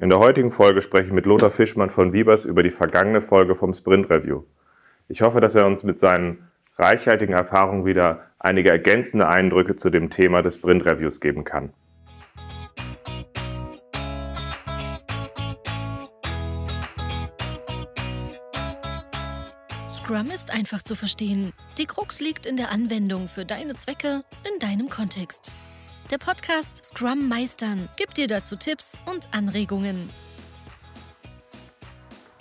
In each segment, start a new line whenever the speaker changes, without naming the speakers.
In der heutigen Folge spreche ich mit Lothar Fischmann von Wiebers über die vergangene Folge vom Sprint Review. Ich hoffe, dass er uns mit seinen reichhaltigen Erfahrungen wieder einige ergänzende Eindrücke zu dem Thema des Sprint Reviews geben kann.
Scrum ist einfach zu verstehen. Die Krux liegt in der Anwendung für deine Zwecke in deinem Kontext. Der Podcast Scrum Meistern gibt dir dazu Tipps und Anregungen.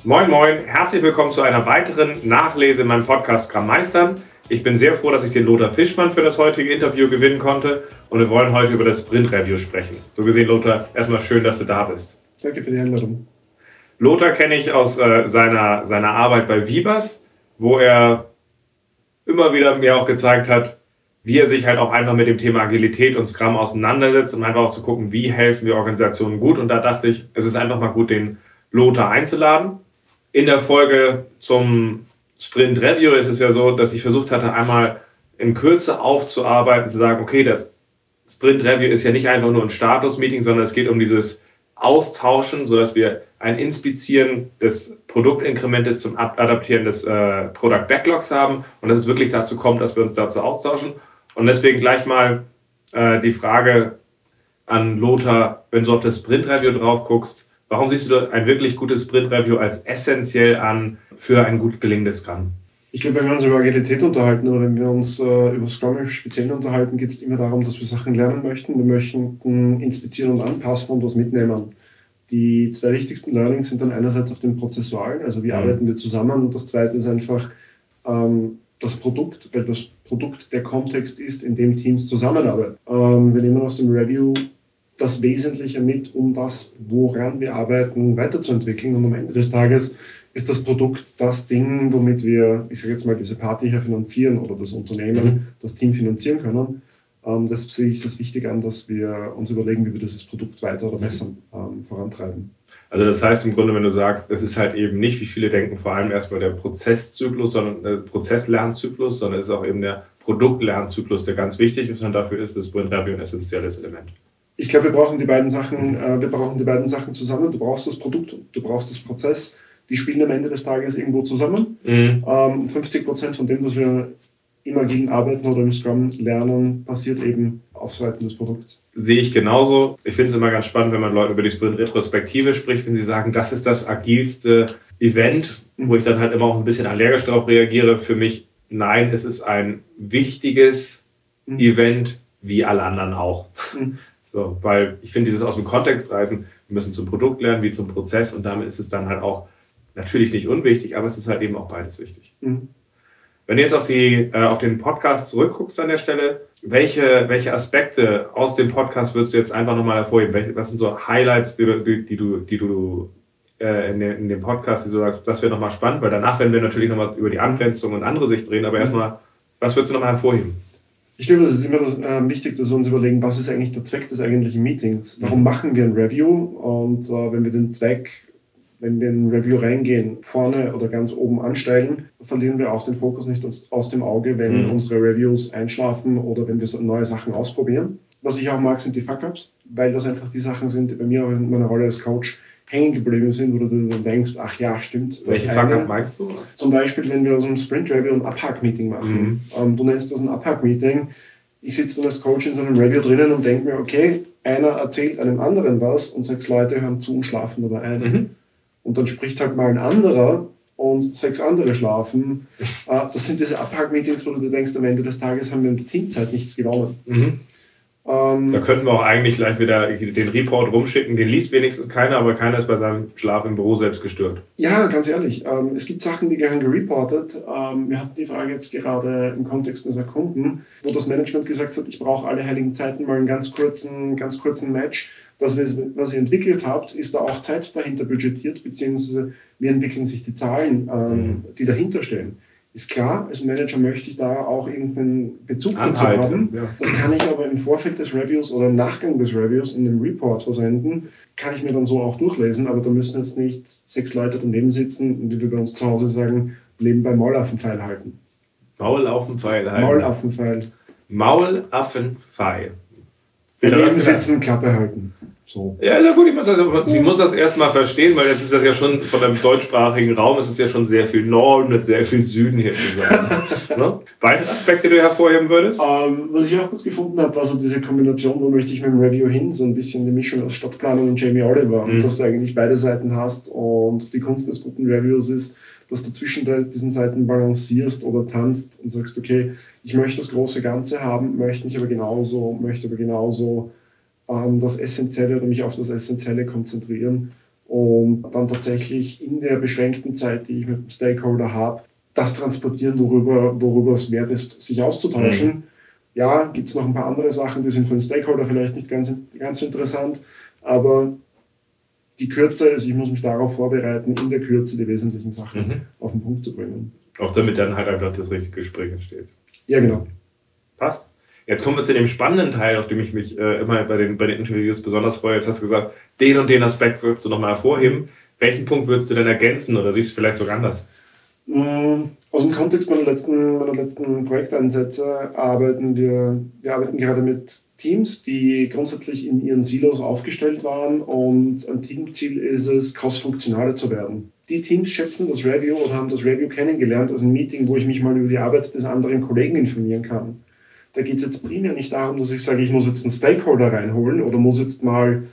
Moin, moin, herzlich willkommen zu einer weiteren Nachlese in meinem Podcast Scrum Meistern. Ich bin sehr froh, dass ich den Lothar Fischmann für das heutige Interview gewinnen konnte und wir wollen heute über das Sprint Review sprechen. So gesehen, Lothar, erstmal schön, dass du da bist.
Danke für die Einladung.
Lothar kenne ich aus äh, seiner, seiner Arbeit bei Vibers, wo er immer wieder mir auch gezeigt hat, wie er sich halt auch einfach mit dem Thema Agilität und Scrum auseinandersetzt, um einfach auch zu gucken, wie helfen wir Organisationen gut. Und da dachte ich, es ist einfach mal gut, den Lothar einzuladen. In der Folge zum Sprint Review ist es ja so, dass ich versucht hatte, einmal in Kürze aufzuarbeiten, zu sagen, okay, das Sprint Review ist ja nicht einfach nur ein Status-Meeting, sondern es geht um dieses Austauschen, sodass wir ein Inspizieren des Produktinkrementes zum Adaptieren des äh, Product Backlogs haben und dass es wirklich dazu kommt, dass wir uns dazu austauschen. Und deswegen gleich mal äh, die Frage an Lothar, wenn du auf das Sprint-Review drauf guckst, warum siehst du ein wirklich gutes Sprint-Review als essentiell an für ein gut gelingendes Scrum?
Ich glaube, wenn wir uns über Agilität unterhalten oder wenn wir uns äh, über Scrum speziell unterhalten, geht es immer darum, dass wir Sachen lernen möchten. Wir möchten inspizieren und anpassen und was mitnehmen. Die zwei wichtigsten Learnings sind dann einerseits auf den Prozessualen, also wie mhm. arbeiten wir zusammen, und das zweite ist einfach, ähm, das Produkt, weil das Produkt der Kontext ist, in dem Teams zusammenarbeiten. Ähm, wir nehmen aus dem Review das Wesentliche mit, um das, woran wir arbeiten, weiterzuentwickeln. Und am Ende des Tages ist das Produkt das Ding, womit wir, ich sage jetzt mal, diese Party hier finanzieren oder das Unternehmen, mhm. das Team finanzieren können. Ähm, deshalb sehe ich es wichtig an, dass wir uns überlegen, wie wir dieses Produkt weiter oder mhm. besser ähm, vorantreiben.
Also das heißt im Grunde, wenn du sagst, es ist halt eben nicht, wie viele denken, vor allem erstmal der Prozesszyklus, sondern der äh, Prozesslernzyklus, sondern es ist auch eben der Produktlernzyklus, der ganz wichtig ist und dafür ist das Sprint Review ein essentielles Element.
Ich glaube, wir brauchen die beiden Sachen, äh, wir brauchen die beiden Sachen zusammen. Du brauchst das Produkt, du brauchst das Prozess. Die spielen am Ende des Tages irgendwo zusammen. Mhm. Ähm, 50 Prozent von dem, was wir immer gegen arbeiten oder im Scrum lernen, passiert eben auf Seiten des Produkts.
Sehe ich genauso. Ich finde es immer ganz spannend, wenn man Leuten über die Sprint-Retrospektive spricht, wenn sie sagen, das ist das agilste Event, wo ich dann halt immer auch ein bisschen allergisch darauf reagiere. Für mich, nein, es ist ein wichtiges mhm. Event, wie alle anderen auch. Mhm. So, weil ich finde, dieses aus dem Kontext reißen, wir müssen zum Produkt lernen wie zum Prozess und damit ist es dann halt auch natürlich nicht unwichtig, aber es ist halt eben auch beides wichtig. Mhm. Wenn du jetzt auf, die, äh, auf den Podcast zurückguckst an der Stelle, welche, welche Aspekte aus dem Podcast würdest du jetzt einfach nochmal hervorheben? Welche, was sind so Highlights, die, die, die du, die du äh, in, in, dem Podcast, die du sagst, das wäre nochmal spannend, weil danach werden wir natürlich nochmal über die Angrenzung und andere Sicht reden, aber mhm. erstmal, was würdest du nochmal hervorheben?
Ich glaube, es ist immer äh, wichtig, dass wir uns überlegen, was ist eigentlich der Zweck des eigentlichen Meetings? Warum mhm. machen wir ein Review? Und äh, wenn wir den Zweck wenn wir in ein Review reingehen, vorne oder ganz oben ansteigen, verlieren wir auch den Fokus nicht aus, dem Auge, wenn mhm. unsere Reviews einschlafen oder wenn wir neue Sachen ausprobieren. Was ich auch mag, sind die Fuck-Ups, weil das einfach die Sachen sind, die bei mir in meiner Rolle als Coach hängen geblieben sind, wo du dann denkst, ach ja, stimmt.
Welche Fuck-Up meinst du?
Zum Beispiel, wenn wir aus einem Sprint-Review ein Abhack-Meeting machen. Mhm. Ähm, du nennst das ein Abhack-Meeting. Ich sitze dann als Coach in so einem Review drinnen und denke mir, okay, einer erzählt einem anderen was und sechs Leute hören zu und schlafen dabei ein. Mhm und dann spricht halt mal ein anderer und sechs andere schlafen. Äh, das sind diese Abhack-Meetings, wo du denkst, am Ende des Tages haben wir in der Teamzeit nichts gewonnen. Mhm.
Ähm, da könnten wir auch eigentlich gleich wieder den Report rumschicken. Den liest wenigstens keiner, aber keiner ist bei seinem Schlaf im Büro selbst gestört.
Ja, ganz ehrlich. Ähm, es gibt Sachen, die gehören gereportet. Ähm, wir hatten die Frage jetzt gerade im Kontext unserer Kunden, wo das Management gesagt hat, ich brauche alle heiligen Zeiten mal einen ganz kurzen, ganz kurzen Match das, was ihr entwickelt habt, ist da auch Zeit dahinter budgetiert, beziehungsweise wie entwickeln sich die Zahlen, ähm, mhm. die dahinter stehen. Ist klar, als Manager möchte ich da auch irgendeinen Bezug dazu haben. Ja. Das kann ich aber im Vorfeld des Reviews oder im Nachgang des Reviews in dem Report versenden. Kann ich mir dann so auch durchlesen, aber da müssen jetzt nicht sechs Leute daneben sitzen und wie wir bei uns zu Hause sagen, nebenbei Maulaffenpfeil halten.
Maulaffenpfeil halten.
Maulaffenpfeil.
Maulaffenpfeil.
Daneben sitzen, Klappe halten. So.
Ja, ja gut, ich muss das, ich muss das erstmal verstehen, weil jetzt ist das ja schon von einem deutschsprachigen Raum, es ist ja schon sehr viel Norden mit sehr viel Süden hier zusammen. ne? Weitere Aspekte, die du hervorheben würdest?
Ähm, was ich auch gut gefunden habe, war so diese Kombination, wo möchte ich mit dem Review hin, so ein bisschen die Mischung aus Stadtplanung und Jamie Oliver, mhm. dass du eigentlich beide Seiten hast und die Kunst des guten Reviews ist, dass du zwischen diesen Seiten balancierst oder tanzt und sagst, okay, ich möchte das große Ganze haben, möchte mich aber genauso, möchte aber genauso das Essentielle oder mich auf das Essentielle konzentrieren und dann tatsächlich in der beschränkten Zeit, die ich mit dem Stakeholder habe, das transportieren, worüber, worüber es wert ist, sich auszutauschen. Mhm. Ja, gibt es noch ein paar andere Sachen, die sind für den Stakeholder vielleicht nicht ganz, ganz interessant, aber die Kürze, also ich muss mich darauf vorbereiten, in der Kürze die wesentlichen Sachen mhm. auf den Punkt zu bringen.
Auch damit dann halt einfach das richtige Gespräch entsteht.
Ja, genau.
Passt. Jetzt kommen wir zu dem spannenden Teil, auf dem ich mich äh, immer bei den, bei den Interviews besonders freue. Jetzt hast du gesagt, den und den Aspekt würdest du nochmal hervorheben. Welchen Punkt würdest du denn ergänzen oder siehst du vielleicht sogar anders?
Mm, aus dem Kontext meiner letzten, meiner letzten Projekteinsätze arbeiten wir, wir arbeiten gerade mit Teams, die grundsätzlich in ihren Silos aufgestellt waren und ein Teamziel ist es, cross-funktionaler zu werden. Die Teams schätzen das Review oder haben das Review kennengelernt als ein Meeting, wo ich mich mal über die Arbeit des anderen Kollegen informieren kann. Da geht es jetzt primär nicht darum, dass ich sage, ich muss jetzt einen Stakeholder reinholen oder muss jetzt mal,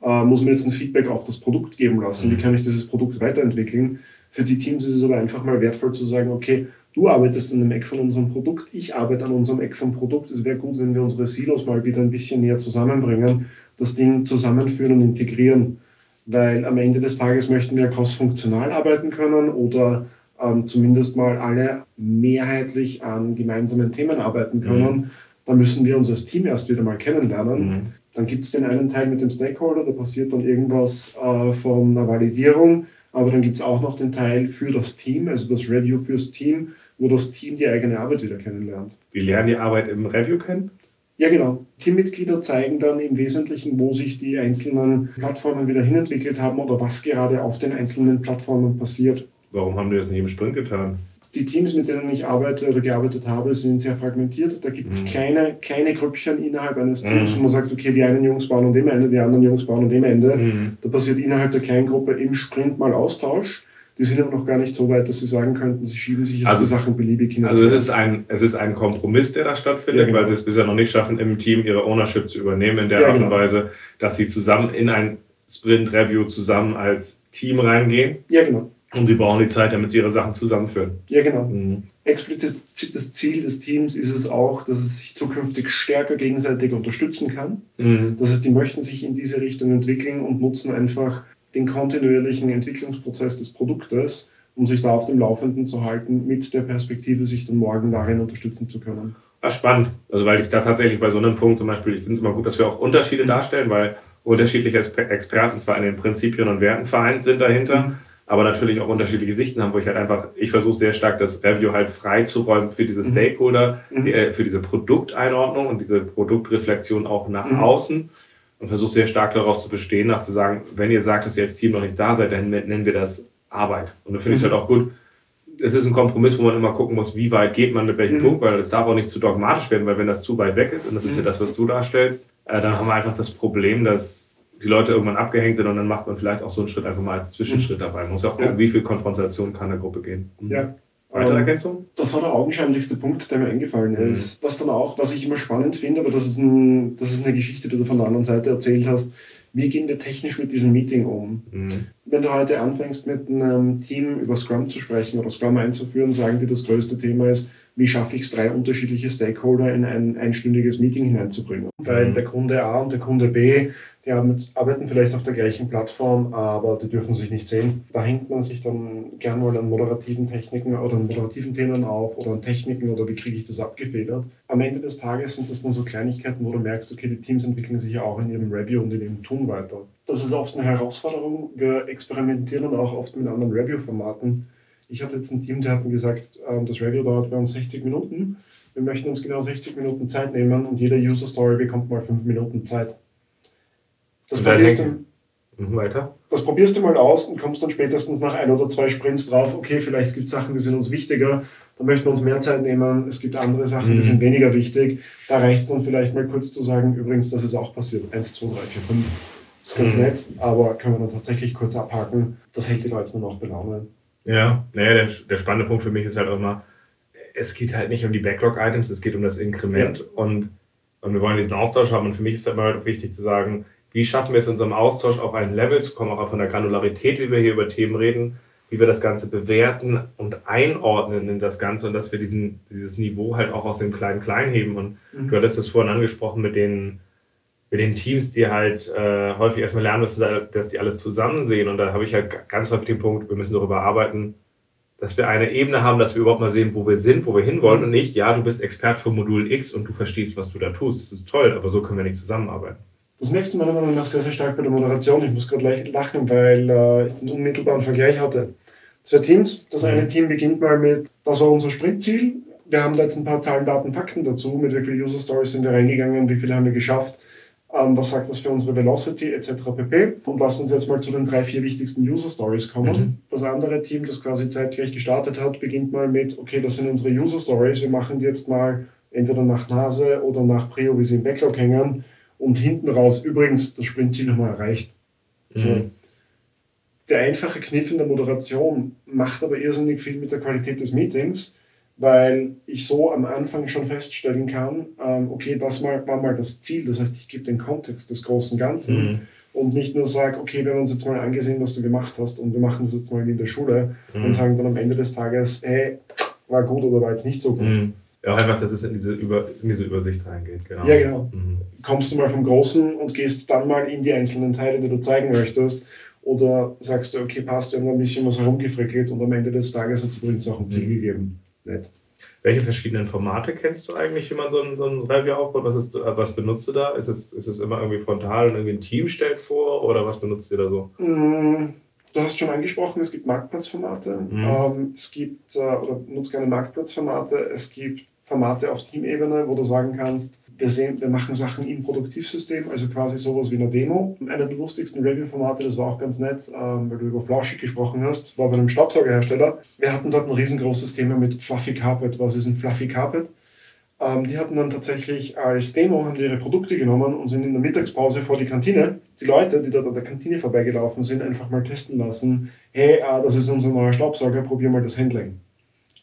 äh, muss mir jetzt ein Feedback auf das Produkt geben lassen. Wie mhm. kann ich dieses Produkt weiterentwickeln? Für die Teams ist es aber einfach mal wertvoll zu sagen, okay, du arbeitest an dem Eck von unserem Produkt, ich arbeite an unserem Eck vom Produkt. Es wäre gut, wenn wir unsere Silos mal wieder ein bisschen näher zusammenbringen, das Ding zusammenführen und integrieren. Weil am Ende des Tages möchten wir cross-funktional arbeiten können oder ähm, zumindest mal alle mehrheitlich an gemeinsamen Themen arbeiten können. Mhm. Da müssen wir uns als Team erst wieder mal kennenlernen. Mhm. Dann gibt es den einen Teil mit dem Stakeholder, da passiert dann irgendwas äh, von einer Validierung aber dann gibt es auch noch den Teil für das Team, also das Review fürs Team, wo das Team die eigene Arbeit wieder kennenlernt.
Wir lernen die Arbeit im Review kennen?
Ja, genau. Teammitglieder zeigen dann im Wesentlichen, wo sich die einzelnen Plattformen wieder hinentwickelt haben oder was gerade auf den einzelnen Plattformen passiert.
Warum haben die das nicht im Sprint getan?
die Teams, mit denen ich arbeite oder gearbeitet habe, sind sehr fragmentiert. Da gibt es mhm. kleine, kleine Grüppchen innerhalb eines Teams, mhm. wo man sagt, okay, die einen Jungs bauen an dem Ende, die anderen Jungs bauen an dem Ende. Mhm. Da passiert innerhalb der kleinen Gruppe im Sprint mal Austausch. Die sind aber noch gar nicht so weit, dass sie sagen könnten, sie schieben sich jetzt
also
die Sachen beliebig
hin. Also es ist, ein, es ist ein Kompromiss, der da stattfindet, ja, genau. weil sie es bisher noch nicht schaffen, im Team ihre Ownership zu übernehmen, in der ja, Art und genau. Weise, dass sie zusammen in ein Sprint-Review zusammen als Team reingehen.
Ja, genau.
Und sie brauchen die Zeit, damit sie ihre Sachen zusammenführen.
Ja, genau. Mhm. Explizites Ziel des Teams ist es auch, dass es sich zukünftig stärker gegenseitig unterstützen kann. Mhm. Das heißt, die möchten sich in diese Richtung entwickeln und nutzen einfach den kontinuierlichen Entwicklungsprozess des Produktes, um sich da auf dem Laufenden zu halten, mit der Perspektive, sich dann morgen darin unterstützen zu können.
Ja, spannend. Also weil ich da tatsächlich bei so einem Punkt zum Beispiel, ich finde es immer gut, dass wir auch Unterschiede darstellen, weil unterschiedliche Experten zwar in den Prinzipien und Werten vereint sind dahinter. Aber natürlich auch unterschiedliche Sichten haben, wo ich halt einfach, ich versuche sehr stark das Review halt frei zu räumen für diese mhm. Stakeholder, mhm. äh, für diese Produkteinordnung und diese Produktreflexion auch nach mhm. außen und versuche sehr stark darauf zu bestehen, nach zu sagen, wenn ihr sagt, dass ihr als Team noch nicht da seid, dann nennen wir das Arbeit. Und da finde ich mhm. halt auch gut, es ist ein Kompromiss, wo man immer gucken muss, wie weit geht man mit welchem mhm. Punkt, weil es darf auch nicht zu dogmatisch werden, weil wenn das zu weit weg ist, und das ist ja mhm. das, was du darstellst, äh, dann haben wir einfach das Problem, dass die Leute irgendwann abgehängt sind und dann macht man vielleicht auch so einen Schritt einfach mal als Zwischenschritt dabei. Man muss auch gucken, ja. wie viel Konfrontation kann eine Gruppe gehen.
Mhm. Ja.
Weitere Ergänzung?
Das war der augenscheinlichste Punkt, der mir eingefallen mhm. ist. Was dann auch, was ich immer spannend finde, aber das ist, ein, das ist eine Geschichte, die du von der anderen Seite erzählt hast. Wie gehen wir technisch mit diesem Meeting um? Mhm. Wenn du heute anfängst, mit einem Team über Scrum zu sprechen oder Scrum einzuführen, sagen die, das größte Thema ist, wie schaffe ich es, drei unterschiedliche Stakeholder in ein einstündiges Meeting hineinzubringen. Weil mhm. der Kunde A und der Kunde B die arbeiten vielleicht auf der gleichen Plattform, aber die dürfen sich nicht sehen. Da hängt man sich dann gern mal an moderativen Techniken oder an moderativen Themen auf oder an Techniken oder wie kriege ich das abgefedert. Am Ende des Tages sind das dann so Kleinigkeiten, wo du merkst, okay, die Teams entwickeln sich ja auch in ihrem Review und in ihrem Tun weiter. Das ist oft eine Herausforderung. Wir experimentieren auch oft mit anderen Review-Formaten. Ich hatte jetzt ein Team, der hat mir gesagt, ähm, das Review dauert bei uns 60 Minuten. Wir möchten uns genau 60 Minuten Zeit nehmen und jeder User Story bekommt mal 5 Minuten Zeit. Das probierst, du,
mhm, weiter.
das probierst du mal aus und kommst dann spätestens nach ein oder zwei Sprints drauf, okay, vielleicht gibt es Sachen, die sind uns wichtiger, da möchten wir uns mehr Zeit nehmen, es gibt andere Sachen, mhm. die sind weniger wichtig. Da reicht es dann vielleicht mal kurz zu sagen, übrigens, das ist auch passiert. Eins, zwei, drei, vier, fünf. Das ist ganz mhm. nett, aber kann man dann tatsächlich kurz abhaken. Das hält die Leute nur noch bei Laune.
Ja, naja, der, der spannende Punkt für mich ist halt auch immer, es geht halt nicht um die Backlog-Items, es geht um das Inkrement ja. und, und wir wollen diesen Austausch haben. Und für mich ist es immer halt wichtig zu sagen, wie schaffen wir es in unserem Austausch auf ein Level zu kommen, auch von der Granularität, wie wir hier über Themen reden, wie wir das Ganze bewerten und einordnen in das Ganze und dass wir diesen, dieses Niveau halt auch aus dem Klein-Klein heben. Und mhm. du hattest es vorhin angesprochen mit den, mit den Teams, die halt äh, häufig erstmal lernen müssen, dass die alles zusammen sehen. Und da habe ich halt ganz häufig den Punkt, wir müssen darüber arbeiten, dass wir eine Ebene haben, dass wir überhaupt mal sehen, wo wir sind, wo wir hinwollen mhm. und nicht, ja, du bist Expert für Modul X und du verstehst, was du da tust. Das ist toll, aber so können wir nicht zusammenarbeiten.
Das merkst du meiner Meinung nach sehr, sehr stark bei der Moderation. Ich muss gerade lachen, weil äh, ich den unmittelbaren Vergleich hatte. Zwei Teams. Das eine mhm. Team beginnt mal mit, das war unser Sprintziel. Wir haben da jetzt ein paar Zahlen, Daten, Fakten dazu. Mit wie vielen User Stories sind wir reingegangen, wie viele haben wir geschafft ähm, was sagt das für unsere Velocity etc. pp. Und lass uns jetzt mal zu den drei, vier wichtigsten User Stories kommen. Mhm. Das andere Team, das quasi zeitgleich gestartet hat, beginnt mal mit, okay, das sind unsere User Stories, wir machen die jetzt mal entweder nach Nase oder nach Prio, wie sie im Backlog hängen und hinten raus, übrigens, das Sprintziel haben wir erreicht. Mhm. So. Der einfache Kniff in der Moderation macht aber irrsinnig viel mit der Qualität des Meetings, weil ich so am Anfang schon feststellen kann, ähm, okay, das mal, war mal das Ziel, das heißt, ich gebe den Kontext des großen Ganzen mhm. und nicht nur sage, okay, wir haben uns jetzt mal angesehen, was du gemacht hast und wir machen das jetzt mal in der Schule mhm. und sagen dann am Ende des Tages, hey, war gut oder war jetzt nicht so gut.
Ja, einfach, dass es in diese, Über, in diese Übersicht reingeht.
Genau. Ja, genau. Mhm. Kommst du mal vom Großen und gehst dann mal in die einzelnen Teile, die du zeigen möchtest oder sagst du, okay, passt, wir haben ein bisschen was herumgefrickelt und am Ende des Tages hat es übrigens auch ein Ziel mhm. gegeben
nett. Welche verschiedenen Formate kennst du eigentlich, wie man so ein, so ein Review aufbaut? Was, ist, was benutzt du da? Ist es, ist es immer irgendwie frontal und irgendwie ein Team stellt vor oder was benutzt ihr da so?
Mm, du hast schon angesprochen, es gibt Marktplatzformate. Mhm. Ähm, es gibt, äh, oder nutzt gerne Marktplatzformate. Es gibt Formate auf Teamebene, wo du sagen kannst, wir, sehen, wir machen Sachen im Produktivsystem, also quasi sowas wie eine Demo. Einer der lustigsten Review-Formate, das war auch ganz nett, ähm, weil du über Flauschig gesprochen hast, war bei einem Staubsaugerhersteller. Wir hatten dort ein riesengroßes Thema mit Fluffy Carpet. Was ist ein Fluffy Carpet? Ähm, die hatten dann tatsächlich als Demo haben ihre Produkte genommen und sind in der Mittagspause vor die Kantine. Die Leute, die dort an der Kantine vorbeigelaufen sind, einfach mal testen lassen. Hey, ah, das ist unser neuer Staubsauger, probier mal das Handling.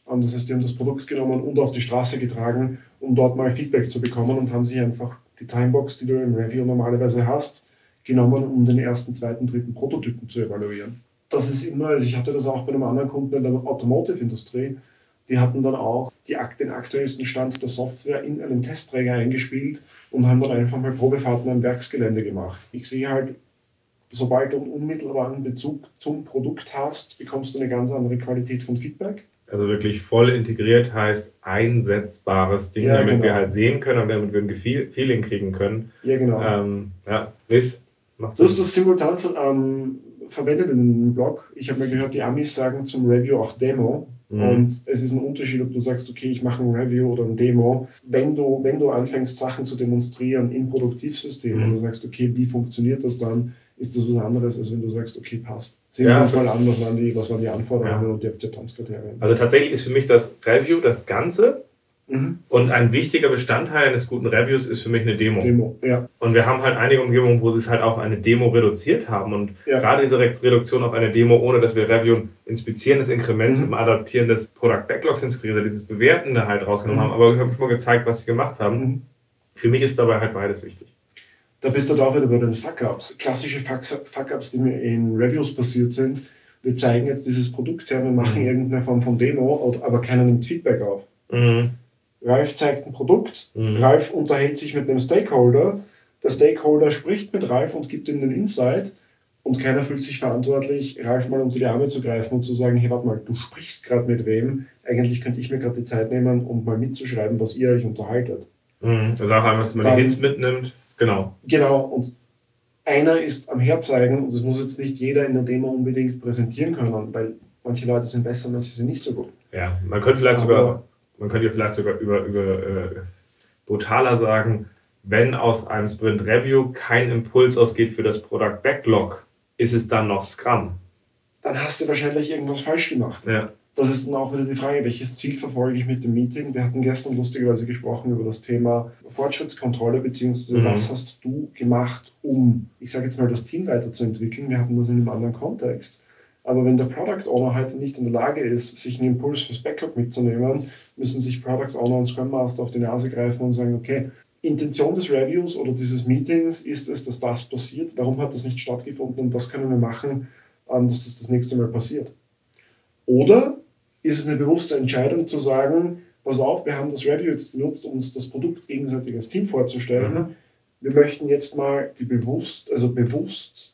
Und das haben das Produkt genommen und auf die Straße getragen um dort mal Feedback zu bekommen und haben sich einfach die Timebox, die du im Review normalerweise hast, genommen, um den ersten, zweiten, dritten Prototypen zu evaluieren. Das ist immer, also ich hatte das auch bei einem anderen Kunden in der Automotive-Industrie, die hatten dann auch die, den aktuellsten Stand der Software in einen Testträger eingespielt und haben dann einfach mal Probefahrten am Werksgelände gemacht. Ich sehe halt, sobald du einen unmittelbaren Bezug zum Produkt hast, bekommst du eine ganz andere Qualität von Feedback
also wirklich voll integriert heißt einsetzbares Ding, ja, damit genau. wir halt sehen können und damit wir ein Feeling kriegen können.
Ja, genau.
Ähm, ja, Liz,
macht Du hast das simultan ähm, verwendet in einem Blog. Ich habe mal gehört, die Amis sagen zum Review auch Demo. Mhm. Und es ist ein Unterschied, ob du sagst, okay, ich mache ein Review oder ein Demo. Wenn du, wenn du anfängst, Sachen zu demonstrieren im Produktivsystem mhm. und du sagst, okay, wie funktioniert das dann, ist das was anderes, als wenn du sagst, okay, passt. Sehen wir uns mal an, was waren die, was waren die Anforderungen ja. und die Akzeptanzkriterien.
Also tatsächlich ist für mich das Review das Ganze mhm. und ein wichtiger Bestandteil eines guten Reviews ist für mich eine Demo.
Demo ja.
Und wir haben halt einige Umgebungen, wo sie es halt auf eine Demo reduziert haben und ja. gerade diese Reduktion auf eine Demo, ohne dass wir Review inspizieren des Inkrements mhm. und Adaptieren des Product Backlogs inspirieren, dieses Bewerten da halt rausgenommen mhm. haben, aber wir haben schon mal gezeigt, was sie gemacht haben. Mhm. Für mich ist dabei halt beides wichtig.
Da bist du da wieder bei den Fuck-Ups. Klassische Fuck-Ups, die mir in Reviews passiert sind. Wir zeigen jetzt dieses Produkt her, wir machen mhm. irgendeine Form von Demo, aber keiner nimmt Feedback auf. Mhm. Ralf zeigt ein Produkt, mhm. Ralf unterhält sich mit einem Stakeholder, der Stakeholder spricht mit Ralf und gibt ihm den Insight und keiner fühlt sich verantwortlich, Ralf mal unter die Arme zu greifen und zu sagen, hey, warte mal, du sprichst gerade mit wem, eigentlich könnte ich mir gerade die Zeit nehmen, um mal mitzuschreiben, was ihr euch unterhaltet.
Mhm. Also auch einmal, dass man Dann, die Hits mitnimmt. Genau.
Genau. Und einer ist am Herzeigen und das muss jetzt nicht jeder in der Demo unbedingt präsentieren können, weil manche Leute sind besser, manche sind nicht so gut.
Ja, man könnte vielleicht Aber sogar, man könnte vielleicht sogar über, über äh, brutaler sagen, wenn aus einem Sprint Review kein Impuls ausgeht für das Product Backlog, ist es dann noch Scrum.
Dann hast du wahrscheinlich irgendwas falsch gemacht.
Ja.
Das ist dann auch wieder die Frage, welches Ziel verfolge ich mit dem Meeting? Wir hatten gestern lustigerweise gesprochen über das Thema Fortschrittskontrolle, beziehungsweise mhm. was hast du gemacht, um, ich sage jetzt mal, das Team weiterzuentwickeln. Wir hatten das in einem anderen Kontext. Aber wenn der Product Owner heute nicht in der Lage ist, sich einen Impuls fürs Backlog mitzunehmen, müssen sich Product Owner und Scrum Master auf die Nase greifen und sagen, okay, Intention des Reviews oder dieses Meetings ist es, dass das passiert. Warum hat das nicht stattgefunden und was können wir machen, ähm, dass das das nächste Mal passiert? Oder ist es eine bewusste Entscheidung zu sagen, pass auf, wir haben das Review jetzt benutzt, um uns das Produkt gegenseitig als Team vorzustellen. Mhm. Wir möchten jetzt mal die bewusst, also bewusst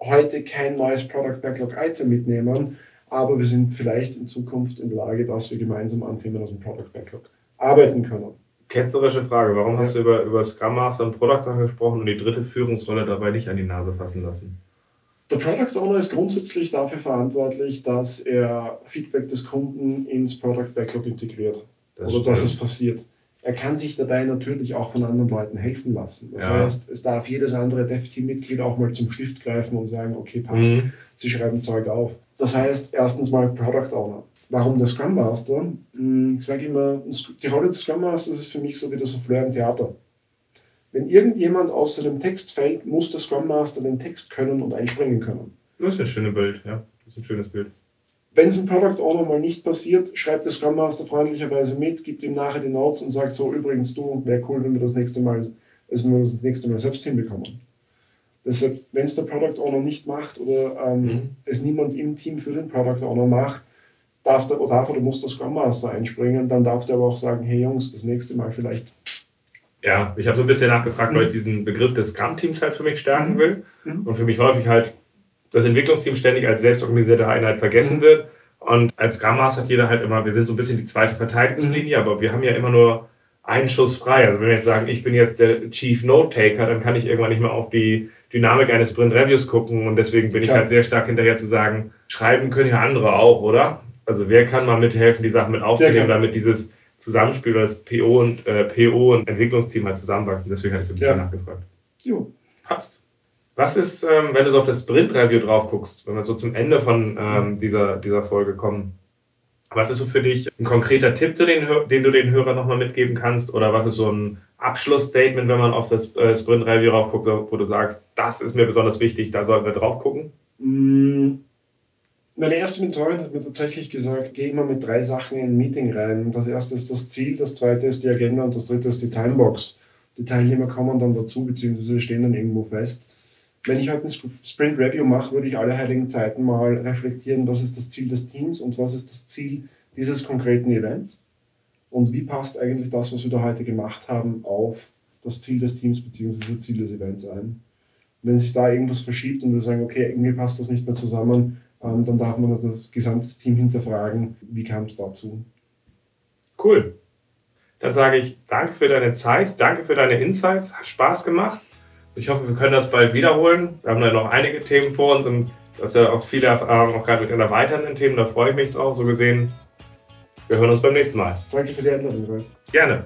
heute kein neues Product Backlog Item mitnehmen, aber wir sind vielleicht in Zukunft in der Lage, dass wir gemeinsam an Themen aus dem Product Backlog arbeiten können.
Ketzerische Frage, warum ja. hast du über, über Scrum Master und Product angesprochen und die dritte Führungsrolle dabei nicht an die Nase fassen lassen?
Der Product Owner ist grundsätzlich dafür verantwortlich, dass er Feedback des Kunden ins Product Backlog integriert. Das oder stimmt. dass es passiert. Er kann sich dabei natürlich auch von anderen Leuten helfen lassen. Das ja. heißt, es darf jedes andere Dev-Team-Mitglied auch mal zum Stift greifen und sagen, okay, passt, mhm. sie schreiben Zeug auf. Das heißt, erstens mal Product Owner. Warum der Scrum Master? Hm, ich sage immer, die Rolle des Scrum Masters ist für mich so wie der Souffleur im Theater. Wenn irgendjemand außer dem Text fällt, muss der Scrum Master den Text können und einspringen können.
Das ist ein schönes Bild, ja. Das ist ein schönes Bild.
Wenn es im Product Owner mal nicht passiert, schreibt der Scrum Master freundlicherweise mit, gibt ihm nachher die Notes und sagt so, übrigens du, wäre cool, wenn wir das nächste Mal, also wir das nächste Mal selbst hinbekommen. Deshalb, wenn es der Product Owner nicht macht oder ähm, mhm. es niemand im Team für den Product Owner macht, darf, der, darf oder muss der Scrum Master einspringen. Dann darf der aber auch sagen, hey Jungs, das nächste Mal vielleicht
ja, ich habe so ein bisschen nachgefragt, mhm. weil ich diesen Begriff des Scrum-Teams halt für mich stärken mhm. will. Mhm. Und für mich häufig halt das Entwicklungsteam ständig als selbstorganisierte Einheit vergessen mhm. wird. Und als Scrum Master hat jeder halt immer, wir sind so ein bisschen die zweite Verteidigungslinie, mhm. aber wir haben ja immer nur einen Schuss frei. Also wenn wir jetzt sagen, ich bin jetzt der Chief Note-Taker, dann kann ich irgendwann nicht mehr auf die Dynamik eines Sprint-Reviews gucken. Und deswegen bin Klar. ich halt sehr stark hinterher zu sagen, schreiben können ja andere auch, oder? Also wer kann mal mithelfen, die Sachen mit aufzunehmen, damit dieses Zusammenspiel, weil das PO und, äh, PO und Entwicklungsteam halt zusammenwachsen. Deswegen hatte ich so ein bisschen ja. nachgefragt. Jo. Passt. Was ist, ähm, wenn du so auf das Sprint-Review drauf guckst, wenn wir so zum Ende von ähm, dieser, dieser Folge kommen? Was ist so für dich ein konkreter Tipp, den, den du den Hörern nochmal mitgeben kannst? Oder was ist so ein Abschlussstatement, wenn man auf das äh, Sprint-Review drauf guckt, wo du sagst, das ist mir besonders wichtig, da sollten wir drauf gucken?
Mm, meine erste Mentorin hat mir tatsächlich gesagt, geh immer mit drei Sachen in ein Meeting rein. Das erste ist das Ziel, das zweite ist die Agenda und das dritte ist die Timebox. Die Teilnehmer kommen dann dazu, beziehungsweise stehen dann irgendwo fest. Wenn ich heute ein Sprint Review mache, würde ich alle heiligen Zeiten mal reflektieren, was ist das Ziel des Teams und was ist das Ziel dieses konkreten Events und wie passt eigentlich das, was wir da heute gemacht haben, auf das Ziel des Teams bzw. Ziel des Events ein. Wenn sich da irgendwas verschiebt und wir sagen, okay, irgendwie passt das nicht mehr zusammen, dann darf man das gesamte Team hinterfragen, wie kam es dazu.
Cool. Dann sage ich danke für deine Zeit, danke für deine Insights, hat Spaß gemacht. Ich hoffe, wir können das bald wiederholen. Wir haben ja noch einige Themen vor uns und das ist ja auch viele Erfahrungen, auch gerade mit den erweiternden Themen, da freue ich mich drauf. So gesehen, wir hören uns beim nächsten Mal.
Danke für die Einladung,
Gerne.